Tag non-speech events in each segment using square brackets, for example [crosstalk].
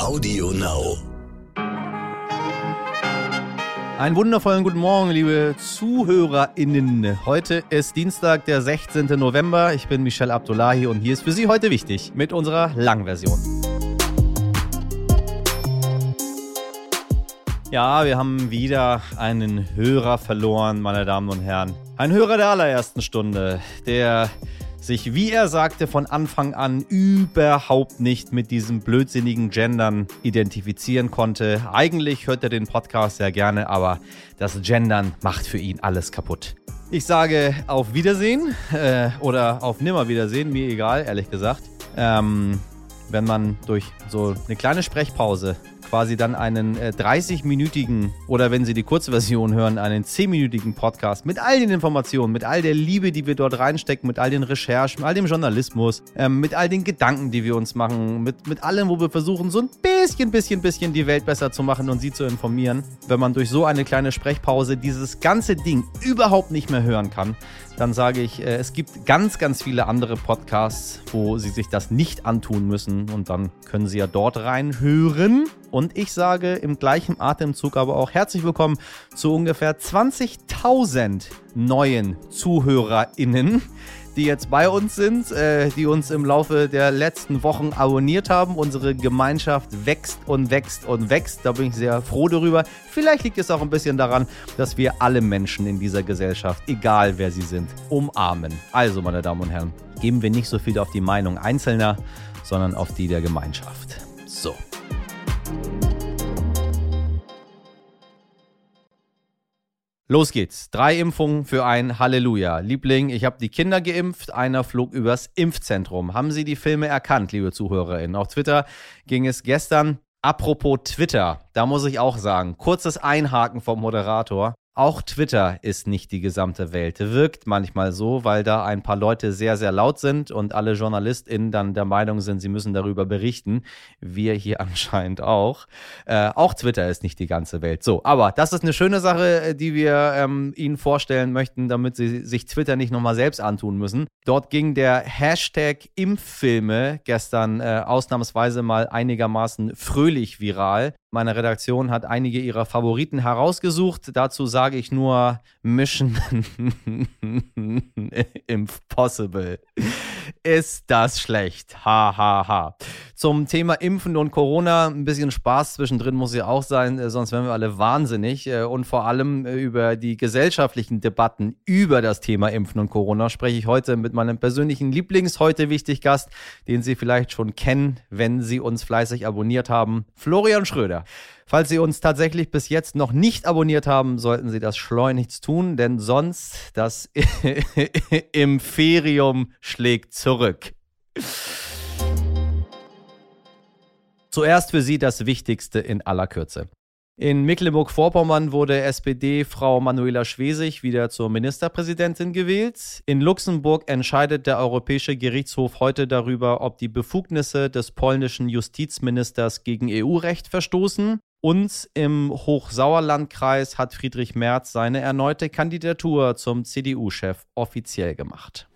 Audio Now. Einen wundervollen guten Morgen, liebe ZuhörerInnen. Heute ist Dienstag, der 16. November. Ich bin Michel Abdullahi und hier ist für Sie heute wichtig mit unserer Langversion. Ja, wir haben wieder einen Hörer verloren, meine Damen und Herren. Ein Hörer der allerersten Stunde, der sich, wie er sagte, von Anfang an überhaupt nicht mit diesem blödsinnigen Gendern identifizieren konnte. Eigentlich hört er den Podcast sehr gerne, aber das Gendern macht für ihn alles kaputt. Ich sage auf Wiedersehen äh, oder auf Nimmerwiedersehen, mir egal, ehrlich gesagt. Ähm, wenn man durch so eine kleine Sprechpause quasi dann einen äh, 30-minütigen oder wenn Sie die Kurzversion hören, einen 10-minütigen Podcast mit all den Informationen, mit all der Liebe, die wir dort reinstecken, mit all den Recherchen, mit all dem Journalismus, ähm, mit all den Gedanken, die wir uns machen, mit, mit allem, wo wir versuchen, so ein bisschen, bisschen, bisschen die Welt besser zu machen und Sie zu informieren. Wenn man durch so eine kleine Sprechpause dieses ganze Ding überhaupt nicht mehr hören kann, dann sage ich, äh, es gibt ganz, ganz viele andere Podcasts, wo Sie sich das nicht antun müssen und dann können Sie ja dort reinhören. Und ich sage im gleichen Atemzug aber auch herzlich willkommen zu ungefähr 20.000 neuen ZuhörerInnen die jetzt bei uns sind, äh, die uns im Laufe der letzten Wochen abonniert haben. Unsere Gemeinschaft wächst und wächst und wächst. Da bin ich sehr froh darüber. Vielleicht liegt es auch ein bisschen daran, dass wir alle Menschen in dieser Gesellschaft, egal wer sie sind, umarmen. Also, meine Damen und Herren, geben wir nicht so viel auf die Meinung Einzelner, sondern auf die der Gemeinschaft. So. Los geht's. Drei Impfungen für ein Halleluja. Liebling, ich habe die Kinder geimpft, einer flog übers Impfzentrum. Haben Sie die Filme erkannt, liebe ZuhörerInnen? Auf Twitter ging es gestern. Apropos Twitter, da muss ich auch sagen, kurzes Einhaken vom Moderator. Auch Twitter ist nicht die gesamte Welt. Wirkt manchmal so, weil da ein paar Leute sehr, sehr laut sind und alle JournalistInnen dann der Meinung sind, sie müssen darüber berichten. Wir hier [laughs] anscheinend auch. Äh, auch Twitter ist nicht die ganze Welt. So, aber das ist eine schöne Sache, äh, die wir ähm, Ihnen vorstellen möchten, damit Sie sich Twitter nicht nochmal selbst antun müssen. Dort ging der Hashtag Impffilme gestern äh, ausnahmsweise mal einigermaßen fröhlich viral. Meine Redaktion hat einige ihrer Favoriten herausgesucht. Dazu sage ich nur Mission [laughs] Impossible. Ist das schlecht? Ha, ha, ha. Zum Thema Impfen und Corona ein bisschen Spaß zwischendrin muss ja auch sein, äh, sonst wären wir alle wahnsinnig. Äh, und vor allem äh, über die gesellschaftlichen Debatten über das Thema Impfen und Corona spreche ich heute mit meinem persönlichen Lieblings heute wichtig Gast, den Sie vielleicht schon kennen, wenn Sie uns fleißig abonniert haben, Florian Schröder. Falls Sie uns tatsächlich bis jetzt noch nicht abonniert haben, sollten Sie das schleunigst tun, denn sonst das [laughs] Imperium schlägt zurück. Zuerst für Sie das Wichtigste in aller Kürze. In Mecklenburg-Vorpommern wurde SPD-Frau Manuela Schwesig wieder zur Ministerpräsidentin gewählt. In Luxemburg entscheidet der Europäische Gerichtshof heute darüber, ob die Befugnisse des polnischen Justizministers gegen EU-Recht verstoßen. Und im Hochsauerlandkreis hat Friedrich Merz seine erneute Kandidatur zum CDU-Chef offiziell gemacht.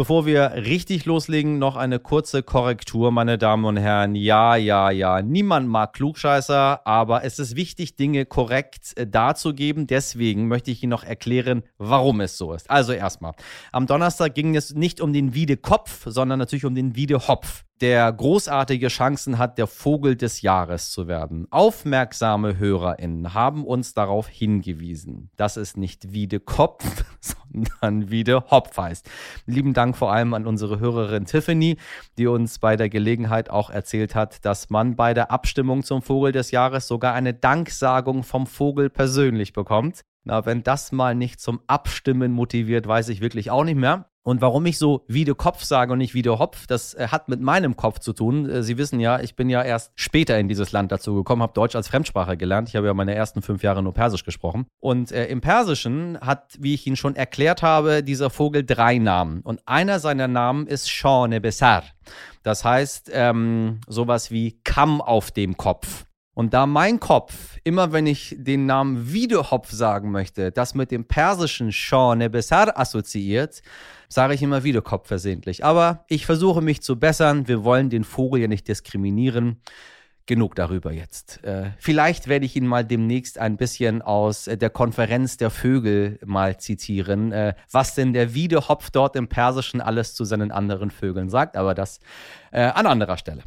Bevor wir richtig loslegen, noch eine kurze Korrektur, meine Damen und Herren. Ja, ja, ja, niemand mag Klugscheißer, aber es ist wichtig, Dinge korrekt äh, darzugeben. Deswegen möchte ich Ihnen noch erklären, warum es so ist. Also erstmal, am Donnerstag ging es nicht um den Wiedekopf, sondern natürlich um den Wiedehopf der großartige Chancen hat, der Vogel des Jahres zu werden. Aufmerksame HörerInnen haben uns darauf hingewiesen, dass es nicht Wiede Kopf, [laughs] sondern Wiede Hopf heißt. Lieben Dank vor allem an unsere Hörerin Tiffany, die uns bei der Gelegenheit auch erzählt hat, dass man bei der Abstimmung zum Vogel des Jahres sogar eine Danksagung vom Vogel persönlich bekommt. Na, wenn das mal nicht zum Abstimmen motiviert, weiß ich wirklich auch nicht mehr. Und warum ich so wie der Kopf sage und nicht wie der Hopf, das äh, hat mit meinem Kopf zu tun. Äh, Sie wissen ja, ich bin ja erst später in dieses Land dazu gekommen, habe Deutsch als Fremdsprache gelernt. Ich habe ja meine ersten fünf Jahre nur Persisch gesprochen. Und äh, im Persischen hat, wie ich Ihnen schon erklärt habe, dieser Vogel drei Namen. Und einer seiner Namen ist Shane Besar. Das heißt ähm, sowas wie Kamm auf dem Kopf. Und da mein Kopf, immer wenn ich den Namen Wiedehopf sagen möchte, das mit dem persischen Shane Besar assoziiert, sage ich immer Wiedekopf versehentlich. Aber ich versuche mich zu bessern. Wir wollen den Vogel ja nicht diskriminieren. Genug darüber jetzt. Äh, vielleicht werde ich ihn mal demnächst ein bisschen aus äh, der Konferenz der Vögel mal zitieren, äh, was denn der Wiedehopf dort im Persischen alles zu seinen anderen Vögeln sagt, aber das an anderer Stelle.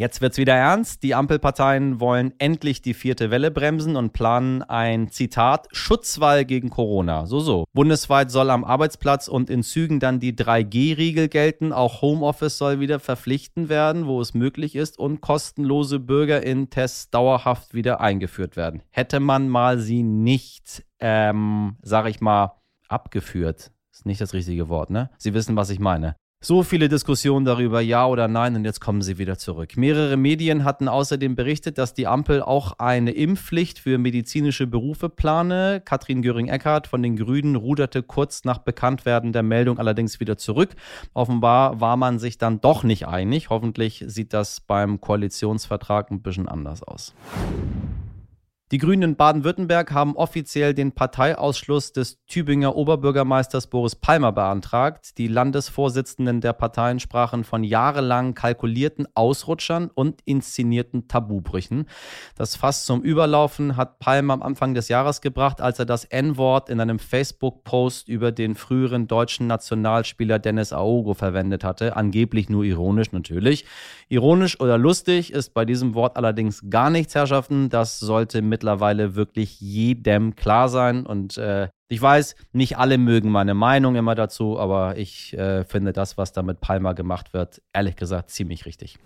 Jetzt wird's wieder ernst. Die Ampelparteien wollen endlich die vierte Welle bremsen und planen ein Zitat Schutzwall gegen Corona. So so. Bundesweit soll am Arbeitsplatz und in Zügen dann die 3G-Riegel gelten. Auch Homeoffice soll wieder verpflichtend werden, wo es möglich ist und kostenlose Bürgerin-Tests dauerhaft wieder eingeführt werden. Hätte man mal sie nicht, ähm, sag ich mal, abgeführt. Ist nicht das richtige Wort, ne? Sie wissen, was ich meine. So viele Diskussionen darüber, ja oder nein, und jetzt kommen sie wieder zurück. Mehrere Medien hatten außerdem berichtet, dass die Ampel auch eine Impfpflicht für medizinische Berufe plane. Katrin Göring-Eckardt von den Grünen ruderte kurz nach Bekanntwerden der Meldung allerdings wieder zurück. Offenbar war man sich dann doch nicht einig. Hoffentlich sieht das beim Koalitionsvertrag ein bisschen anders aus. Die Grünen in Baden-Württemberg haben offiziell den Parteiausschluss des Tübinger Oberbürgermeisters Boris Palmer beantragt. Die Landesvorsitzenden der Parteien sprachen von jahrelang kalkulierten Ausrutschern und inszenierten Tabubrüchen. Das Fass zum Überlaufen hat Palmer am Anfang des Jahres gebracht, als er das N-Wort in einem Facebook-Post über den früheren deutschen Nationalspieler Dennis Aogo verwendet hatte. Angeblich nur ironisch natürlich. Ironisch oder lustig ist bei diesem Wort allerdings gar nichts, Herrschaften. Das sollte mit mittlerweile wirklich jedem klar sein. Und äh, ich weiß, nicht alle mögen meine Meinung immer dazu, aber ich äh, finde das, was da mit Palma gemacht wird, ehrlich gesagt ziemlich richtig.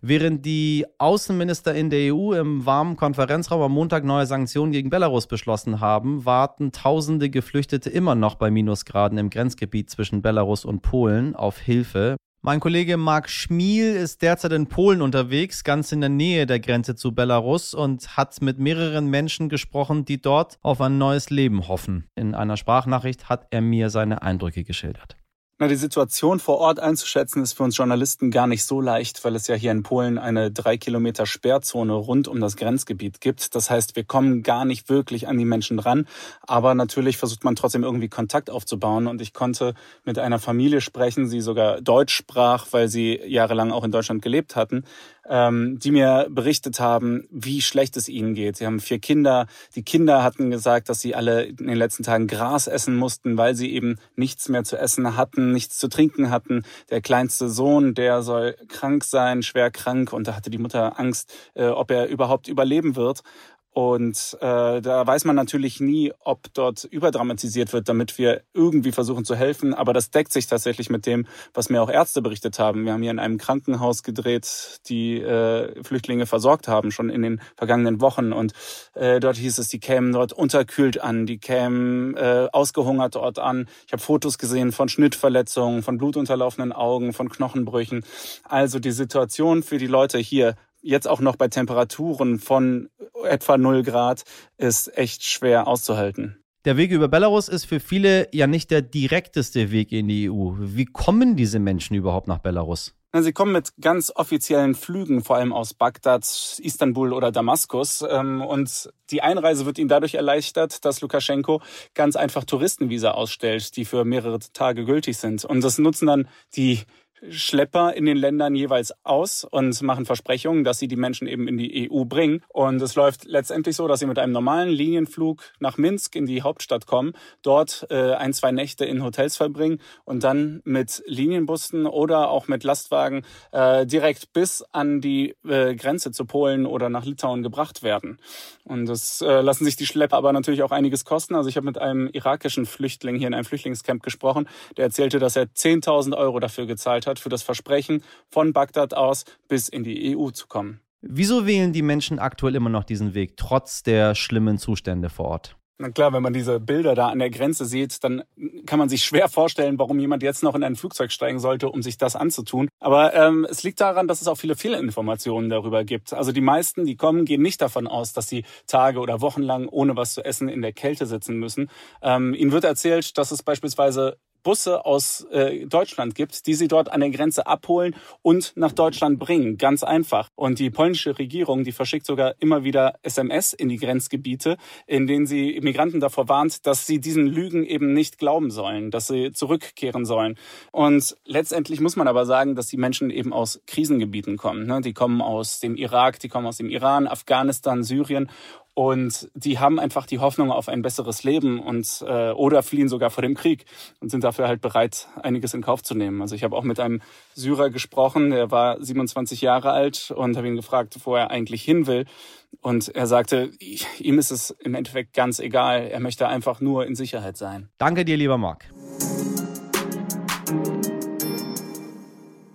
Während die Außenminister in der EU im warmen Konferenzraum am Montag neue Sanktionen gegen Belarus beschlossen haben, warten tausende Geflüchtete immer noch bei Minusgraden im Grenzgebiet zwischen Belarus und Polen auf Hilfe. Mein Kollege Marc Schmiel ist derzeit in Polen unterwegs, ganz in der Nähe der Grenze zu Belarus und hat mit mehreren Menschen gesprochen, die dort auf ein neues Leben hoffen. In einer Sprachnachricht hat er mir seine Eindrücke geschildert. Na, die Situation vor Ort einzuschätzen ist für uns Journalisten gar nicht so leicht, weil es ja hier in Polen eine drei Kilometer Sperrzone rund um das Grenzgebiet gibt. Das heißt, wir kommen gar nicht wirklich an die Menschen dran. Aber natürlich versucht man trotzdem irgendwie Kontakt aufzubauen. Und ich konnte mit einer Familie sprechen, die sogar Deutsch sprach, weil sie jahrelang auch in Deutschland gelebt hatten ähm, die mir berichtet haben, wie schlecht es ihnen geht. Sie haben vier Kinder. Die Kinder hatten gesagt, dass sie alle in den letzten Tagen Gras essen mussten, weil sie eben nichts mehr zu essen hatten, nichts zu trinken hatten. Der kleinste Sohn, der soll krank sein, schwer krank, und da hatte die Mutter Angst, äh, ob er überhaupt überleben wird. Und äh, da weiß man natürlich nie, ob dort überdramatisiert wird, damit wir irgendwie versuchen zu helfen. Aber das deckt sich tatsächlich mit dem, was mir auch Ärzte berichtet haben. Wir haben hier in einem Krankenhaus gedreht, die äh, Flüchtlinge versorgt haben, schon in den vergangenen Wochen. Und äh, dort hieß es, die kämen dort unterkühlt an, die kämen äh, ausgehungert dort an. Ich habe Fotos gesehen von Schnittverletzungen, von blutunterlaufenden Augen, von Knochenbrüchen. Also die Situation für die Leute hier jetzt auch noch bei Temperaturen von etwa 0 Grad ist echt schwer auszuhalten. Der Weg über Belarus ist für viele ja nicht der direkteste Weg in die EU. Wie kommen diese Menschen überhaupt nach Belarus? Sie kommen mit ganz offiziellen Flügen, vor allem aus Bagdad, Istanbul oder Damaskus. Ähm, und die Einreise wird ihnen dadurch erleichtert, dass Lukaschenko ganz einfach Touristenvisa ausstellt, die für mehrere Tage gültig sind. Und das nutzen dann die Schlepper in den Ländern jeweils aus und machen Versprechungen, dass sie die Menschen eben in die EU bringen. Und es läuft letztendlich so, dass sie mit einem normalen Linienflug nach Minsk in die Hauptstadt kommen, dort äh, ein, zwei Nächte in Hotels verbringen und dann mit Linienbussen oder auch mit Lastwagen äh, direkt bis an die äh, Grenze zu Polen oder nach Litauen gebracht werden. Und das äh, lassen sich die Schlepper aber natürlich auch einiges kosten. Also ich habe mit einem irakischen Flüchtling hier in einem Flüchtlingscamp gesprochen, der erzählte, dass er 10.000 Euro dafür gezahlt hat, hat für das Versprechen, von Bagdad aus bis in die EU zu kommen. Wieso wählen die Menschen aktuell immer noch diesen Weg, trotz der schlimmen Zustände vor Ort? Na klar, wenn man diese Bilder da an der Grenze sieht, dann kann man sich schwer vorstellen, warum jemand jetzt noch in ein Flugzeug steigen sollte, um sich das anzutun. Aber ähm, es liegt daran, dass es auch viele Fehlinformationen darüber gibt. Also die meisten, die kommen, gehen nicht davon aus, dass sie Tage oder Wochen lang ohne was zu essen in der Kälte sitzen müssen. Ähm, ihnen wird erzählt, dass es beispielsweise Busse aus äh, Deutschland gibt, die sie dort an der Grenze abholen und nach Deutschland bringen. Ganz einfach. Und die polnische Regierung, die verschickt sogar immer wieder SMS in die Grenzgebiete, in denen sie Immigranten davor warnt, dass sie diesen Lügen eben nicht glauben sollen, dass sie zurückkehren sollen. Und letztendlich muss man aber sagen, dass die Menschen eben aus Krisengebieten kommen. Ne? Die kommen aus dem Irak, die kommen aus dem Iran, Afghanistan, Syrien. Und die haben einfach die Hoffnung auf ein besseres Leben und äh, oder fliehen sogar vor dem Krieg und sind dafür halt bereit, einiges in Kauf zu nehmen. Also ich habe auch mit einem Syrer gesprochen, der war 27 Jahre alt und habe ihn gefragt, wo er eigentlich hin will. Und er sagte, ihm ist es im Endeffekt ganz egal. Er möchte einfach nur in Sicherheit sein. Danke dir, lieber Marc.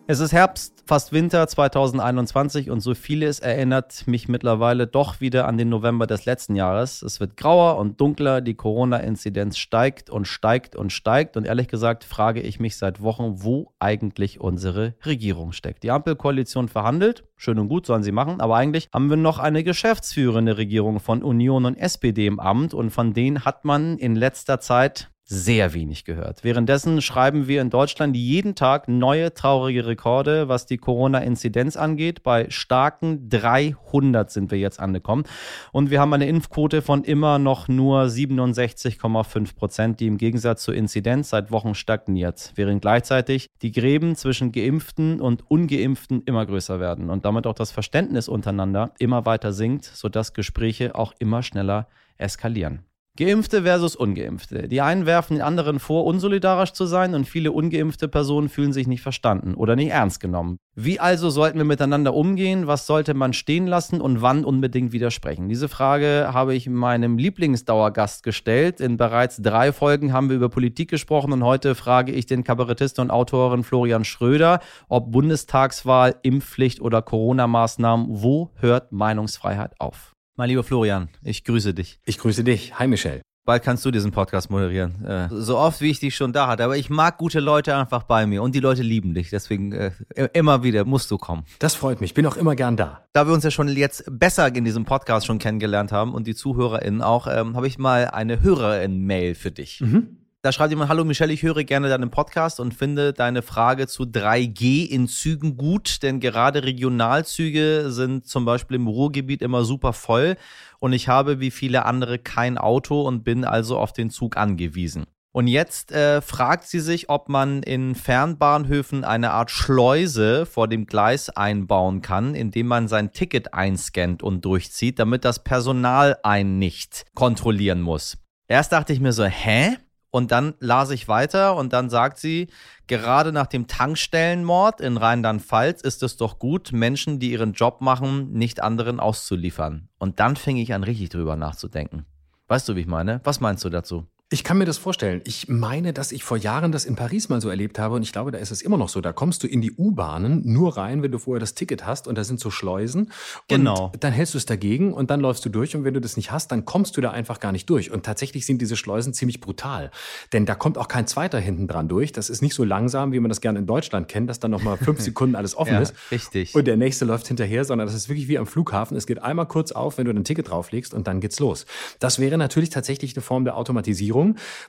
Es ist Herbst, fast Winter 2021 und so vieles erinnert mich mittlerweile doch wieder an den November des letzten Jahres. Es wird grauer und dunkler, die Corona-Inzidenz steigt und steigt und steigt und ehrlich gesagt frage ich mich seit Wochen, wo eigentlich unsere Regierung steckt. Die Ampelkoalition verhandelt, schön und gut sollen sie machen, aber eigentlich haben wir noch eine geschäftsführende Regierung von Union und SPD im Amt und von denen hat man in letzter Zeit sehr wenig gehört. Währenddessen schreiben wir in Deutschland jeden Tag neue traurige Rekorde, was die Corona-Inzidenz angeht. Bei starken 300 sind wir jetzt angekommen. Und wir haben eine Impfquote von immer noch nur 67,5 Prozent, die im Gegensatz zur Inzidenz seit Wochen stagniert, während gleichzeitig die Gräben zwischen Geimpften und Ungeimpften immer größer werden und damit auch das Verständnis untereinander immer weiter sinkt, sodass Gespräche auch immer schneller eskalieren. Geimpfte versus Ungeimpfte. Die einen werfen den anderen vor, unsolidarisch zu sein und viele ungeimpfte Personen fühlen sich nicht verstanden oder nicht ernst genommen. Wie also sollten wir miteinander umgehen? Was sollte man stehen lassen und wann unbedingt widersprechen? Diese Frage habe ich meinem Lieblingsdauergast gestellt. In bereits drei Folgen haben wir über Politik gesprochen und heute frage ich den Kabarettisten und Autoren Florian Schröder, ob Bundestagswahl, Impfpflicht oder Corona-Maßnahmen, wo hört Meinungsfreiheit auf? Mein lieber Florian, ich grüße dich. Ich grüße dich. Hi, Michelle. Bald kannst du diesen Podcast moderieren. Äh, so oft, wie ich dich schon da hatte. Aber ich mag gute Leute einfach bei mir und die Leute lieben dich. Deswegen äh, immer wieder musst du kommen. Das freut mich. Ich bin auch immer gern da. Da wir uns ja schon jetzt besser in diesem Podcast schon kennengelernt haben und die ZuhörerInnen auch, ähm, habe ich mal eine Hörerin-Mail für dich. Mhm. Da schreibt jemand, hallo Michelle, ich höre gerne deinen Podcast und finde deine Frage zu 3G in Zügen gut, denn gerade Regionalzüge sind zum Beispiel im Ruhrgebiet immer super voll und ich habe wie viele andere kein Auto und bin also auf den Zug angewiesen. Und jetzt äh, fragt sie sich, ob man in Fernbahnhöfen eine Art Schleuse vor dem Gleis einbauen kann, indem man sein Ticket einscannt und durchzieht, damit das Personal einen nicht kontrollieren muss. Erst dachte ich mir so, hä? Und dann las ich weiter und dann sagt sie, gerade nach dem Tankstellenmord in Rheinland-Pfalz ist es doch gut, Menschen, die ihren Job machen, nicht anderen auszuliefern. Und dann fing ich an, richtig drüber nachzudenken. Weißt du, wie ich meine? Was meinst du dazu? Ich kann mir das vorstellen. Ich meine, dass ich vor Jahren das in Paris mal so erlebt habe und ich glaube, da ist es immer noch so. Da kommst du in die U-Bahnen nur rein, wenn du vorher das Ticket hast und da sind so Schleusen. Genau. Und dann hältst du es dagegen und dann läufst du durch und wenn du das nicht hast, dann kommst du da einfach gar nicht durch. Und tatsächlich sind diese Schleusen ziemlich brutal, denn da kommt auch kein zweiter hinten dran durch. Das ist nicht so langsam, wie man das gerne in Deutschland kennt, dass dann noch mal fünf [laughs] Sekunden alles offen ja, ist. Richtig. Und der nächste läuft hinterher, sondern das ist wirklich wie am Flughafen. Es geht einmal kurz auf, wenn du dein Ticket drauflegst und dann geht's los. Das wäre natürlich tatsächlich eine Form der Automatisierung,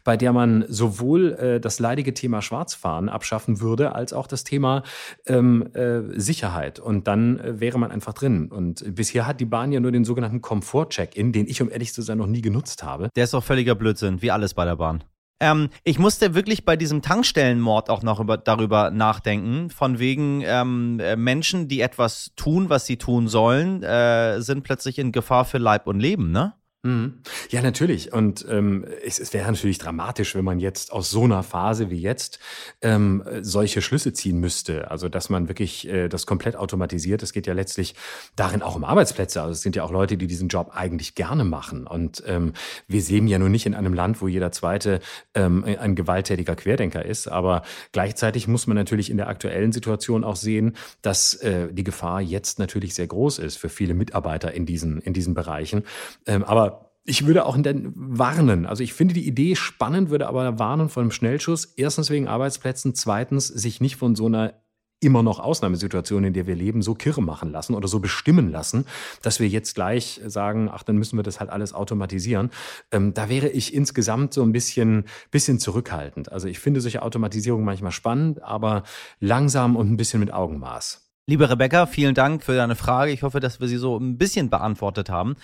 bei der der man sowohl äh, das leidige Thema Schwarzfahren abschaffen würde, als auch das Thema ähm, äh, Sicherheit. Und dann äh, wäre man einfach drin. Und bisher hat die Bahn ja nur den sogenannten Komfort-Check-In, den ich, um ehrlich zu sein, noch nie genutzt habe. Der ist doch völliger Blödsinn, wie alles bei der Bahn. Ähm, ich musste wirklich bei diesem Tankstellenmord auch noch über, darüber nachdenken, von wegen ähm, äh, Menschen, die etwas tun, was sie tun sollen, äh, sind plötzlich in Gefahr für Leib und Leben, ne? Mhm. Ja, natürlich. Und ähm, es, es wäre natürlich dramatisch, wenn man jetzt aus so einer Phase wie jetzt ähm, solche Schlüsse ziehen müsste. Also, dass man wirklich äh, das komplett automatisiert. Es geht ja letztlich darin auch um Arbeitsplätze. Also, es sind ja auch Leute, die diesen Job eigentlich gerne machen. Und ähm, wir sehen ja nun nicht in einem Land, wo jeder Zweite ähm, ein gewalttätiger Querdenker ist. Aber gleichzeitig muss man natürlich in der aktuellen Situation auch sehen, dass äh, die Gefahr jetzt natürlich sehr groß ist für viele Mitarbeiter in diesen, in diesen Bereichen. Ähm, aber ich würde auch warnen. Also ich finde die Idee spannend, würde aber warnen vor einem Schnellschuss. Erstens wegen Arbeitsplätzen, zweitens sich nicht von so einer immer noch Ausnahmesituation, in der wir leben, so kirre machen lassen oder so bestimmen lassen, dass wir jetzt gleich sagen, ach, dann müssen wir das halt alles automatisieren. Ähm, da wäre ich insgesamt so ein bisschen, bisschen zurückhaltend. Also ich finde solche Automatisierung manchmal spannend, aber langsam und ein bisschen mit Augenmaß. Liebe Rebecca, vielen Dank für deine Frage. Ich hoffe, dass wir sie so ein bisschen beantwortet haben.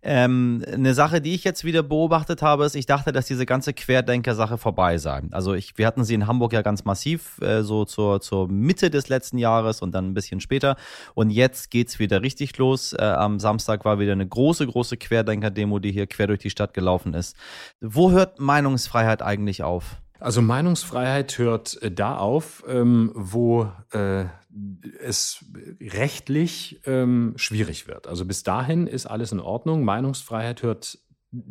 Ähm, eine Sache, die ich jetzt wieder beobachtet habe, ist, ich dachte, dass diese ganze Querdenker-Sache vorbei sei. Also ich, wir hatten sie in Hamburg ja ganz massiv, äh, so zur, zur Mitte des letzten Jahres und dann ein bisschen später. Und jetzt geht's wieder richtig los. Äh, am Samstag war wieder eine große, große Querdenker-Demo, die hier quer durch die Stadt gelaufen ist. Wo hört Meinungsfreiheit eigentlich auf? Also Meinungsfreiheit hört äh, da auf, ähm, wo äh, es rechtlich ähm, schwierig wird. Also bis dahin ist alles in Ordnung. Meinungsfreiheit hört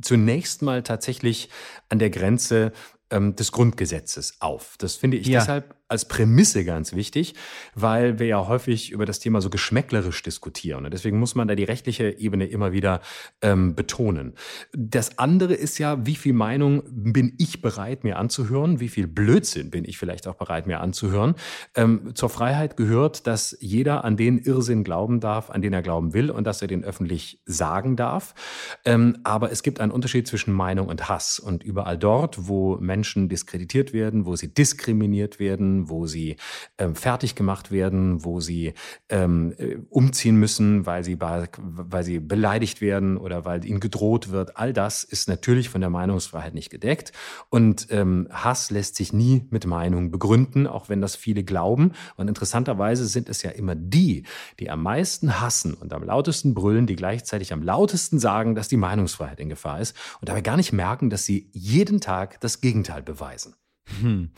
zunächst mal tatsächlich an der Grenze ähm, des Grundgesetzes auf. Das finde ich ja. deshalb als Prämisse ganz wichtig, weil wir ja häufig über das Thema so geschmäcklerisch diskutieren. Und deswegen muss man da die rechtliche Ebene immer wieder ähm, betonen. Das andere ist ja, wie viel Meinung bin ich bereit, mir anzuhören? Wie viel Blödsinn bin ich vielleicht auch bereit, mir anzuhören? Ähm, zur Freiheit gehört, dass jeder an den Irrsinn glauben darf, an den er glauben will und dass er den öffentlich sagen darf. Ähm, aber es gibt einen Unterschied zwischen Meinung und Hass. Und überall dort, wo Menschen diskreditiert werden, wo sie diskriminiert werden, wo sie ähm, fertig gemacht werden, wo sie ähm, äh, umziehen müssen, weil sie, weil sie beleidigt werden oder weil ihnen gedroht wird. All das ist natürlich von der Meinungsfreiheit nicht gedeckt. Und ähm, Hass lässt sich nie mit Meinung begründen, auch wenn das viele glauben. Und interessanterweise sind es ja immer die, die am meisten hassen und am lautesten brüllen, die gleichzeitig am lautesten sagen, dass die Meinungsfreiheit in Gefahr ist und dabei gar nicht merken, dass sie jeden Tag das Gegenteil beweisen. Hm.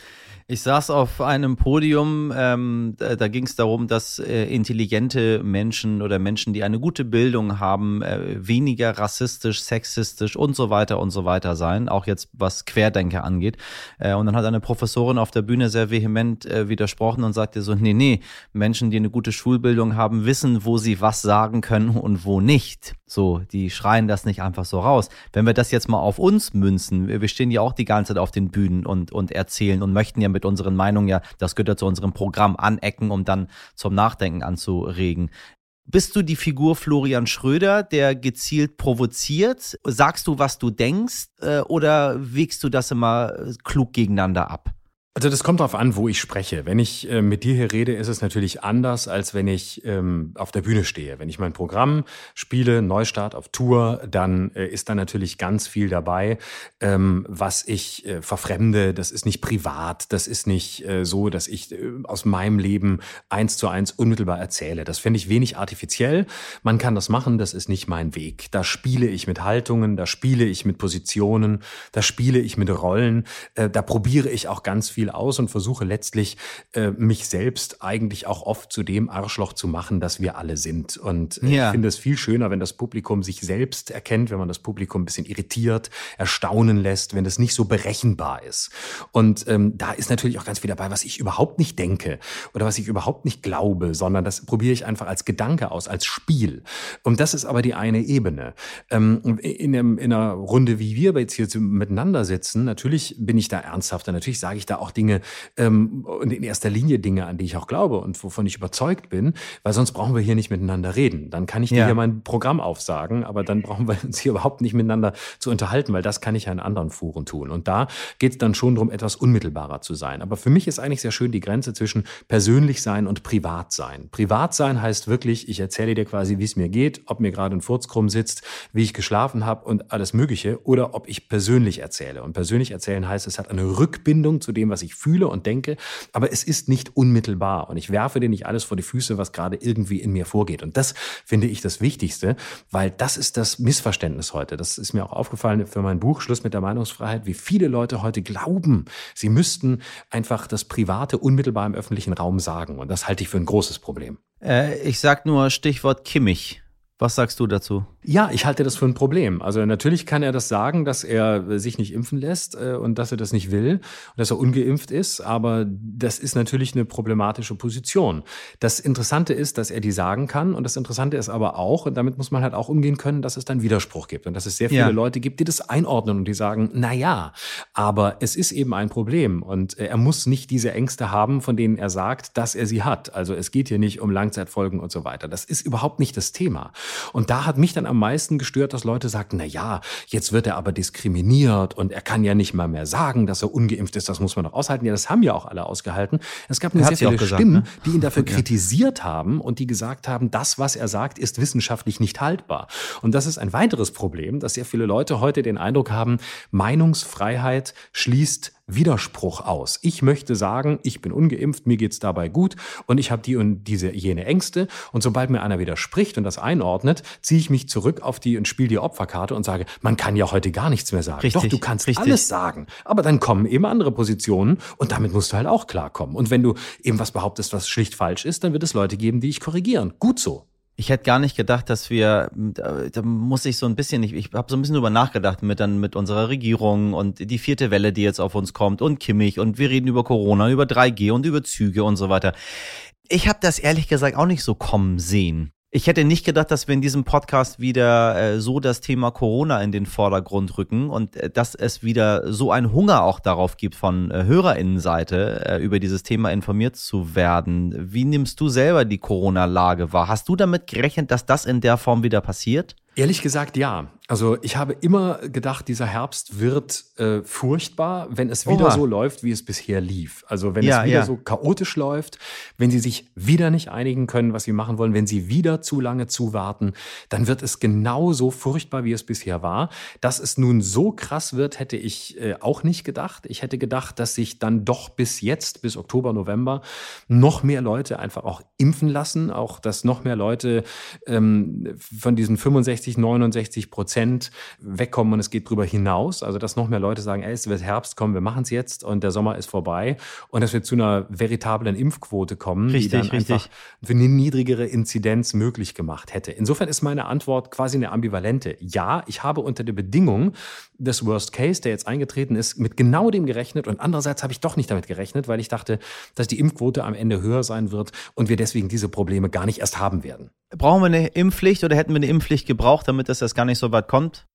Ich saß auf einem Podium, ähm, da, da ging es darum, dass äh, intelligente Menschen oder Menschen, die eine gute Bildung haben, äh, weniger rassistisch, sexistisch und so weiter und so weiter sein, auch jetzt was Querdenker angeht. Äh, und dann hat eine Professorin auf der Bühne sehr vehement äh, widersprochen und sagte so, nee, nee, Menschen, die eine gute Schulbildung haben, wissen, wo sie was sagen können und wo nicht. So, die schreien das nicht einfach so raus. Wenn wir das jetzt mal auf uns münzen, wir stehen ja auch die ganze Zeit auf den Bühnen und, und erzählen und möchten ja mit unseren Meinungen ja, das gehört ja zu unserem Programm anecken, um dann zum Nachdenken anzuregen. Bist du die Figur Florian Schröder, der gezielt provoziert? Sagst du, was du denkst, äh, oder wägst du das immer klug gegeneinander ab? Also das kommt darauf an, wo ich spreche. Wenn ich äh, mit dir hier rede, ist es natürlich anders, als wenn ich ähm, auf der Bühne stehe. Wenn ich mein Programm spiele, Neustart auf Tour, dann äh, ist da natürlich ganz viel dabei, ähm, was ich äh, verfremde. Das ist nicht privat, das ist nicht äh, so, dass ich äh, aus meinem Leben eins zu eins unmittelbar erzähle. Das finde ich wenig artifiziell. Man kann das machen, das ist nicht mein Weg. Da spiele ich mit Haltungen, da spiele ich mit Positionen, da spiele ich mit Rollen, äh, da probiere ich auch ganz viel viel aus und versuche letztlich äh, mich selbst eigentlich auch oft zu dem Arschloch zu machen, das wir alle sind. Und äh, ja. ich finde es viel schöner, wenn das Publikum sich selbst erkennt, wenn man das Publikum ein bisschen irritiert, erstaunen lässt, wenn es nicht so berechenbar ist. Und ähm, da ist natürlich auch ganz viel dabei, was ich überhaupt nicht denke oder was ich überhaupt nicht glaube, sondern das probiere ich einfach als Gedanke aus, als Spiel. Und das ist aber die eine Ebene. Ähm, in, einem, in einer Runde, wie wir jetzt hier miteinander sitzen, natürlich bin ich da ernsthafter, natürlich sage ich da auch Dinge ähm, und in erster Linie Dinge, an die ich auch glaube und wovon ich überzeugt bin, weil sonst brauchen wir hier nicht miteinander reden. Dann kann ich dir ja. hier mein Programm aufsagen, aber dann brauchen wir uns hier überhaupt nicht miteinander zu unterhalten, weil das kann ich ja in anderen Foren tun. Und da geht es dann schon darum, etwas unmittelbarer zu sein. Aber für mich ist eigentlich sehr schön die Grenze zwischen persönlich sein und privat sein. Privat sein heißt wirklich, ich erzähle dir quasi, wie es mir geht, ob mir gerade ein Furz krumm sitzt, wie ich geschlafen habe und alles Mögliche, oder ob ich persönlich erzähle. Und persönlich erzählen heißt, es hat eine Rückbindung zu dem, was ich fühle und denke, aber es ist nicht unmittelbar und ich werfe dir nicht alles vor die Füße, was gerade irgendwie in mir vorgeht. Und das finde ich das Wichtigste, weil das ist das Missverständnis heute. Das ist mir auch aufgefallen für mein Buch Schluss mit der Meinungsfreiheit, wie viele Leute heute glauben, sie müssten einfach das Private unmittelbar im öffentlichen Raum sagen. Und das halte ich für ein großes Problem. Äh, ich sag nur Stichwort Kimmich Was sagst du dazu? Ja, ich halte das für ein Problem. Also natürlich kann er das sagen, dass er sich nicht impfen lässt äh, und dass er das nicht will und dass er ungeimpft ist, aber das ist natürlich eine problematische Position. Das Interessante ist, dass er die sagen kann und das Interessante ist aber auch, und damit muss man halt auch umgehen können, dass es dann Widerspruch gibt und dass es sehr viele ja. Leute gibt, die das einordnen und die sagen, na ja, aber es ist eben ein Problem und er muss nicht diese Ängste haben, von denen er sagt, dass er sie hat. Also es geht hier nicht um Langzeitfolgen und so weiter. Das ist überhaupt nicht das Thema. Und da hat mich dann am meisten gestört, dass Leute sagten, na ja, jetzt wird er aber diskriminiert und er kann ja nicht mal mehr sagen, dass er ungeimpft ist. Das muss man doch aushalten. Ja, das haben ja auch alle ausgehalten. Es gab sehr viele gesagt, Stimmen, ne? die ihn dafür [laughs] ja. kritisiert haben und die gesagt haben, das, was er sagt, ist wissenschaftlich nicht haltbar. Und das ist ein weiteres Problem, dass sehr viele Leute heute den Eindruck haben, Meinungsfreiheit schließt Widerspruch aus. Ich möchte sagen, ich bin ungeimpft, mir geht's dabei gut und ich habe die und diese jene Ängste. Und sobald mir einer widerspricht und das einordnet, ziehe ich mich zurück auf die und spiele die Opferkarte und sage, man kann ja heute gar nichts mehr sagen. Richtig, Doch, du kannst richtig. alles sagen. Aber dann kommen eben andere Positionen und damit musst du halt auch klarkommen. Und wenn du eben was behauptest, was schlicht falsch ist, dann wird es Leute geben, die dich korrigieren. Gut so. Ich hätte gar nicht gedacht, dass wir, da muss ich so ein bisschen, ich, ich habe so ein bisschen drüber nachgedacht mit dann mit unserer Regierung und die vierte Welle, die jetzt auf uns kommt und Kimmich und wir reden über Corona, über 3G und über Züge und so weiter. Ich habe das ehrlich gesagt auch nicht so kommen sehen. Ich hätte nicht gedacht, dass wir in diesem Podcast wieder äh, so das Thema Corona in den Vordergrund rücken und äh, dass es wieder so einen Hunger auch darauf gibt, von äh, Hörerinnenseite äh, über dieses Thema informiert zu werden. Wie nimmst du selber die Corona-Lage wahr? Hast du damit gerechnet, dass das in der Form wieder passiert? Ehrlich gesagt, ja. Also ich habe immer gedacht, dieser Herbst wird äh, furchtbar, wenn es wieder Oha. so läuft, wie es bisher lief. Also wenn ja, es wieder ja. so chaotisch läuft, wenn sie sich wieder nicht einigen können, was sie machen wollen, wenn sie wieder zu lange zuwarten, dann wird es genauso furchtbar, wie es bisher war. Dass es nun so krass wird, hätte ich äh, auch nicht gedacht. Ich hätte gedacht, dass sich dann doch bis jetzt, bis Oktober, November, noch mehr Leute einfach auch impfen lassen, auch dass noch mehr Leute ähm, von diesen 65, 69 Prozent Prozent wegkommen und es geht darüber hinaus. Also, dass noch mehr Leute sagen, ey, es wird Herbst, komm, wir machen es jetzt und der Sommer ist vorbei. Und dass wir zu einer veritablen Impfquote kommen, richtig, die dann richtig. einfach für eine niedrigere Inzidenz möglich gemacht hätte. Insofern ist meine Antwort quasi eine ambivalente. Ja, ich habe unter der Bedingung des Worst Case, der jetzt eingetreten ist, mit genau dem gerechnet und andererseits habe ich doch nicht damit gerechnet, weil ich dachte, dass die Impfquote am Ende höher sein wird und wir deswegen diese Probleme gar nicht erst haben werden. Brauchen wir eine Impfpflicht oder hätten wir eine Impfpflicht gebraucht, damit das erst gar nicht so weit kommt?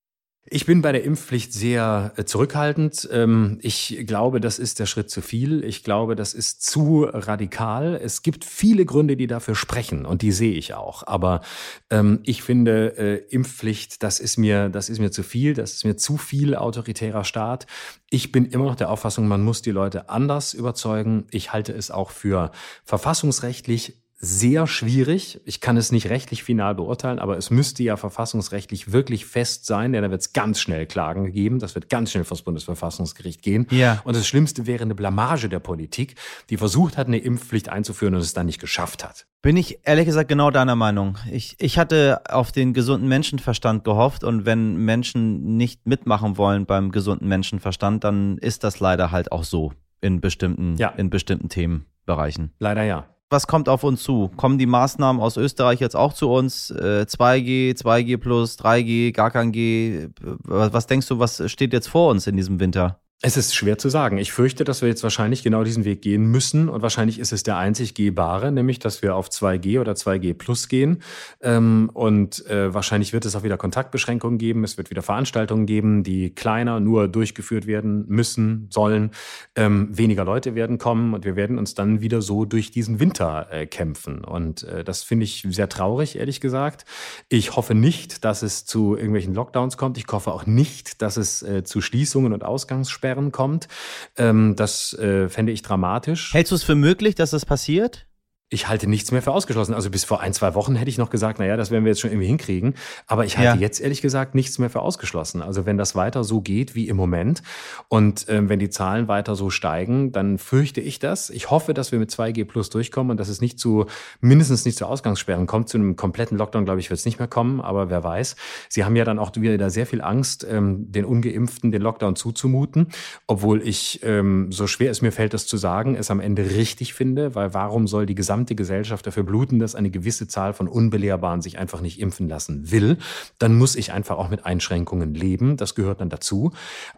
Ich bin bei der Impfpflicht sehr äh, zurückhaltend. Ähm, ich glaube, das ist der Schritt zu viel. Ich glaube, das ist zu radikal. Es gibt viele Gründe, die dafür sprechen und die sehe ich auch. Aber ähm, ich finde, äh, Impfpflicht, das ist mir, das ist mir zu viel. Das ist mir zu viel autoritärer Staat. Ich bin immer noch der Auffassung, man muss die Leute anders überzeugen. Ich halte es auch für verfassungsrechtlich sehr schwierig. Ich kann es nicht rechtlich final beurteilen, aber es müsste ja verfassungsrechtlich wirklich fest sein, denn da wird es ganz schnell Klagen geben. Das wird ganz schnell vor das Bundesverfassungsgericht gehen. Ja. Und das Schlimmste wäre eine Blamage der Politik, die versucht hat, eine Impfpflicht einzuführen und es dann nicht geschafft hat. Bin ich ehrlich gesagt genau deiner Meinung. Ich, ich hatte auf den gesunden Menschenverstand gehofft und wenn Menschen nicht mitmachen wollen beim gesunden Menschenverstand, dann ist das leider halt auch so in bestimmten, ja. in bestimmten Themenbereichen. Leider ja was kommt auf uns zu? Kommen die Maßnahmen aus Österreich jetzt auch zu uns? Äh, 2G, 2G plus, 3G, gar kein G. Was denkst du, was steht jetzt vor uns in diesem Winter? Es ist schwer zu sagen. Ich fürchte, dass wir jetzt wahrscheinlich genau diesen Weg gehen müssen und wahrscheinlich ist es der einzig gehbare, nämlich dass wir auf 2G oder 2G plus gehen. Ähm, und äh, wahrscheinlich wird es auch wieder Kontaktbeschränkungen geben. Es wird wieder Veranstaltungen geben, die kleiner nur durchgeführt werden müssen, sollen. Ähm, weniger Leute werden kommen und wir werden uns dann wieder so durch diesen Winter äh, kämpfen. Und äh, das finde ich sehr traurig, ehrlich gesagt. Ich hoffe nicht, dass es zu irgendwelchen Lockdowns kommt. Ich hoffe auch nicht, dass es zu Schließungen und Ausgangssperren Ausgangssperren kommt. Ähm, das äh, fände ich dramatisch. Hältst du es für möglich, dass das passiert? Ich halte nichts mehr für ausgeschlossen. Also bis vor ein, zwei Wochen hätte ich noch gesagt, naja, das werden wir jetzt schon irgendwie hinkriegen. Aber ich halte ja. jetzt ehrlich gesagt nichts mehr für ausgeschlossen. Also wenn das weiter so geht wie im Moment und ähm, wenn die Zahlen weiter so steigen, dann fürchte ich das. Ich hoffe, dass wir mit 2G Plus durchkommen und dass es nicht zu, mindestens nicht zu Ausgangssperren kommt. Zu einem kompletten Lockdown, glaube ich, wird es nicht mehr kommen, aber wer weiß. Sie haben ja dann auch wieder da sehr viel Angst, ähm, den Ungeimpften den Lockdown zuzumuten, obwohl ich, ähm, so schwer es mir fällt, das zu sagen, es am Ende richtig finde, weil warum soll die gesamte gesamte Gesellschaft dafür bluten, dass eine gewisse Zahl von Unbelehrbaren sich einfach nicht impfen lassen will, dann muss ich einfach auch mit Einschränkungen leben. Das gehört dann dazu.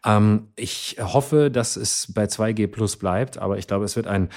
Ähm, ich hoffe, dass es bei 2G plus bleibt, aber ich glaube, es wird ein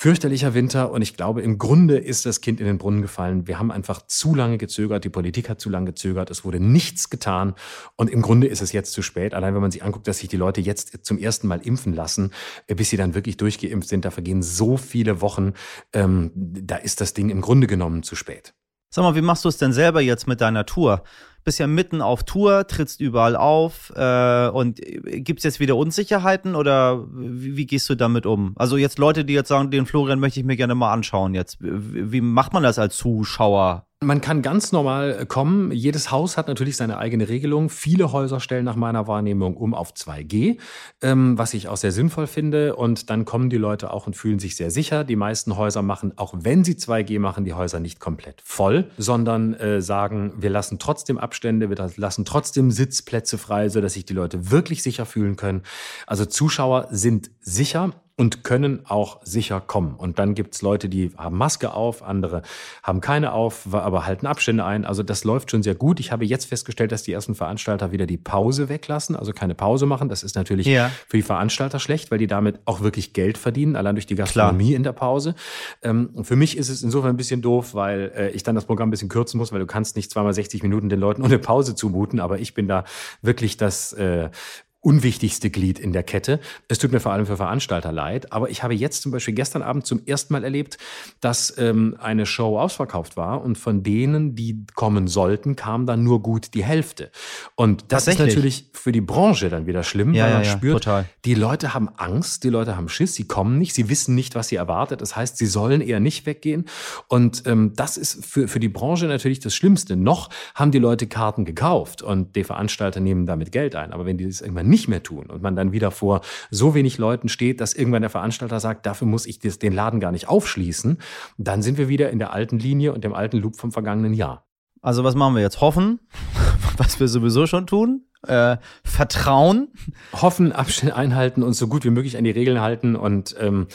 fürchterlicher Winter und ich glaube, im Grunde ist das Kind in den Brunnen gefallen. Wir haben einfach zu lange gezögert, die Politik hat zu lange gezögert, es wurde nichts getan und im Grunde ist es jetzt zu spät. Allein wenn man sich anguckt, dass sich die Leute jetzt zum ersten Mal impfen lassen, äh, bis sie dann wirklich durchgeimpft sind, da vergehen so viele Wochen, ähm, da ist das Ding im Grunde genommen zu spät. Sag mal, wie machst du es denn selber jetzt mit deiner Tour? Bist ja mitten auf Tour, trittst überall auf äh, und gibt es jetzt wieder Unsicherheiten oder wie, wie, gehst du damit um? Also jetzt Leute, die jetzt sagen, den Florian möchte ich mir gerne mal anschauen jetzt. Wie, wie macht man das als Zuschauer? Man kann ganz normal äh, kommen. Jedes Haus hat natürlich seine eigene Regelung. Viele Häuser stellen nach meiner Wahrnehmung um auf 2G, ähm, was ich auch sehr sinnvoll finde. Und dann kommen die Leute auch und fühlen sich sehr sicher. Die meisten Häuser machen, auch wenn sie 2G machen, die Häuser nicht komplett voll, sondern äh, sagen, wir lassen trotzdem Abstände, wir lassen trotzdem Sitzplätze frei, sodass sich die Leute wirklich sicher fühlen können. Also Zuschauer sind sicher und können auch sicher kommen. Und dann gibt's Leute, die haben Maske auf, andere haben keine auf, aber halten Abstände ein. Also das läuft schon sehr gut. Ich habe jetzt festgestellt, dass die ersten Veranstalter wieder die Pause weglassen, also keine Pause machen. Das ist natürlich ja. für die Veranstalter schlecht, weil die damit auch wirklich Geld verdienen, allein durch die Gastronomie Klar. in der Pause. Ähm, für mich ist es insofern ein bisschen doof, weil äh, ich dann das Programm ein bisschen kürzen muss, weil du kannst nicht zweimal 60 Minuten den Leuten ohne Pause zumuten. Aber ich bin da wirklich das äh, unwichtigste Glied in der Kette. Es tut mir vor allem für Veranstalter leid, aber ich habe jetzt zum Beispiel gestern Abend zum ersten Mal erlebt, dass ähm, eine Show ausverkauft war und von denen, die kommen sollten, kam dann nur gut die Hälfte. Und das ist natürlich für die Branche dann wieder schlimm, ja, weil man ja, spürt, total. die Leute haben Angst, die Leute haben Schiss, sie kommen nicht, sie wissen nicht, was sie erwartet. Das heißt, sie sollen eher nicht weggehen. Und ähm, das ist für, für die Branche natürlich das Schlimmste. Noch haben die Leute Karten gekauft und die Veranstalter nehmen damit Geld ein. Aber wenn die das irgendwann nicht mehr tun und man dann wieder vor so wenig Leuten steht, dass irgendwann der Veranstalter sagt, dafür muss ich den Laden gar nicht aufschließen, dann sind wir wieder in der alten Linie und dem alten Loop vom vergangenen Jahr. Also was machen wir jetzt? Hoffen, [laughs] was wir sowieso schon tun. Äh, Vertrauen. Hoffen, Abstände einhalten und so gut wie möglich an die Regeln halten und ähm,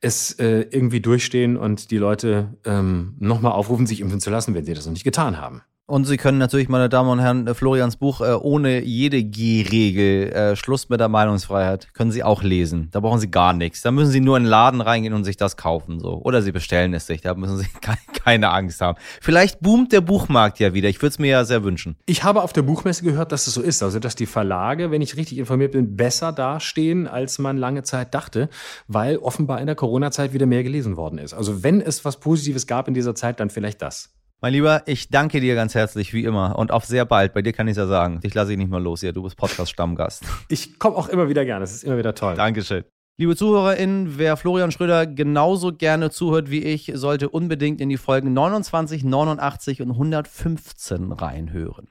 es äh, irgendwie durchstehen und die Leute ähm, nochmal aufrufen, sich impfen zu lassen, wenn sie das noch nicht getan haben. Und Sie können natürlich, meine Damen und Herren, äh, Florians Buch äh, ohne jede G-Regel, äh, Schluss mit der Meinungsfreiheit, können Sie auch lesen. Da brauchen Sie gar nichts. Da müssen Sie nur in den Laden reingehen und sich das kaufen. so. Oder Sie bestellen es sich. Da müssen Sie [laughs] keine Angst haben. Vielleicht boomt der Buchmarkt ja wieder. Ich würde es mir ja sehr wünschen. Ich habe auf der Buchmesse gehört, dass es so ist. Also, dass die Verlage, wenn ich richtig informiert bin, besser dastehen, als man lange Zeit dachte, weil offenbar in der Corona-Zeit wieder mehr gelesen worden ist. Also, wenn es was Positives gab in dieser Zeit, dann vielleicht das. Mein Lieber, ich danke dir ganz herzlich, wie immer. Und auf sehr bald. Bei dir kann ich ja sagen. Dich lasse ich nicht mehr los hier. Du bist Podcast-Stammgast. [laughs] Ich komme auch immer wieder gerne. Es ist immer wieder toll. Dankeschön. Liebe ZuhörerInnen, wer Florian Schröder genauso gerne zuhört wie ich, sollte unbedingt in die Folgen 29, 89 und 115 reinhören.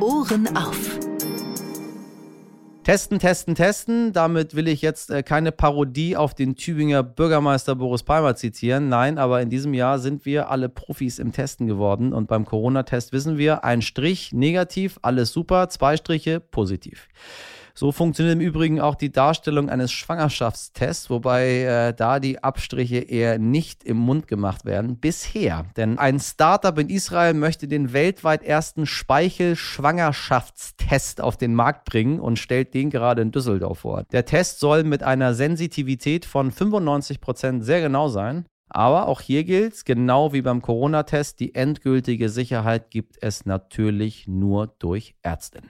Ohren auf. Testen, testen, testen. Damit will ich jetzt äh, keine Parodie auf den Tübinger Bürgermeister Boris Palmer zitieren. Nein, aber in diesem Jahr sind wir alle Profis im Testen geworden. Und beim Corona-Test wissen wir, ein Strich negativ, alles super, zwei Striche positiv. So funktioniert im Übrigen auch die Darstellung eines Schwangerschaftstests, wobei äh, da die Abstriche eher nicht im Mund gemacht werden. Bisher. Denn ein Startup in Israel möchte den weltweit ersten Speichel-Schwangerschaftstest auf den Markt bringen und stellt den gerade in Düsseldorf vor. Der Test soll mit einer Sensitivität von 95 Prozent sehr genau sein. Aber auch hier gilt, genau wie beim Corona-Test, die endgültige Sicherheit gibt es natürlich nur durch Ärztinnen.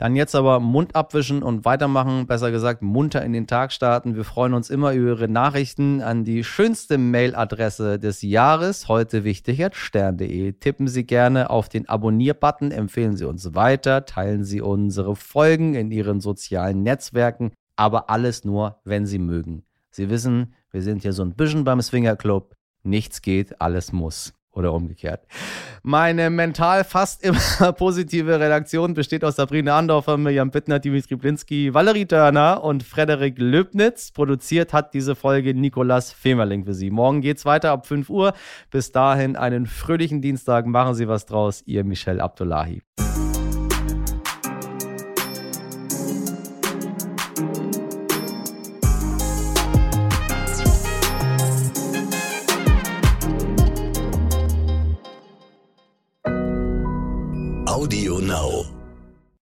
Dann jetzt aber Mund abwischen und weitermachen, besser gesagt munter in den Tag starten. Wir freuen uns immer über Ihre Nachrichten an die schönste Mailadresse des Jahres, heute wichtig at stern.de. Tippen Sie gerne auf den Abonnier-Button, empfehlen Sie uns weiter, teilen Sie unsere Folgen in Ihren sozialen Netzwerken, aber alles nur, wenn Sie mögen. Sie wissen, wir sind hier so ein bisschen beim Swinger Club. Nichts geht, alles muss. Oder umgekehrt. Meine mental fast immer [laughs] positive Redaktion besteht aus Sabrina Andorfer, Mirjam Bittner, Dimitri Blinski, Valerie Dörner und Frederik Löbnitz. Produziert hat diese Folge Nikolas Femerling für Sie. Morgen geht's weiter ab 5 Uhr. Bis dahin einen fröhlichen Dienstag. Machen Sie was draus. Ihr Michel Abdullahi.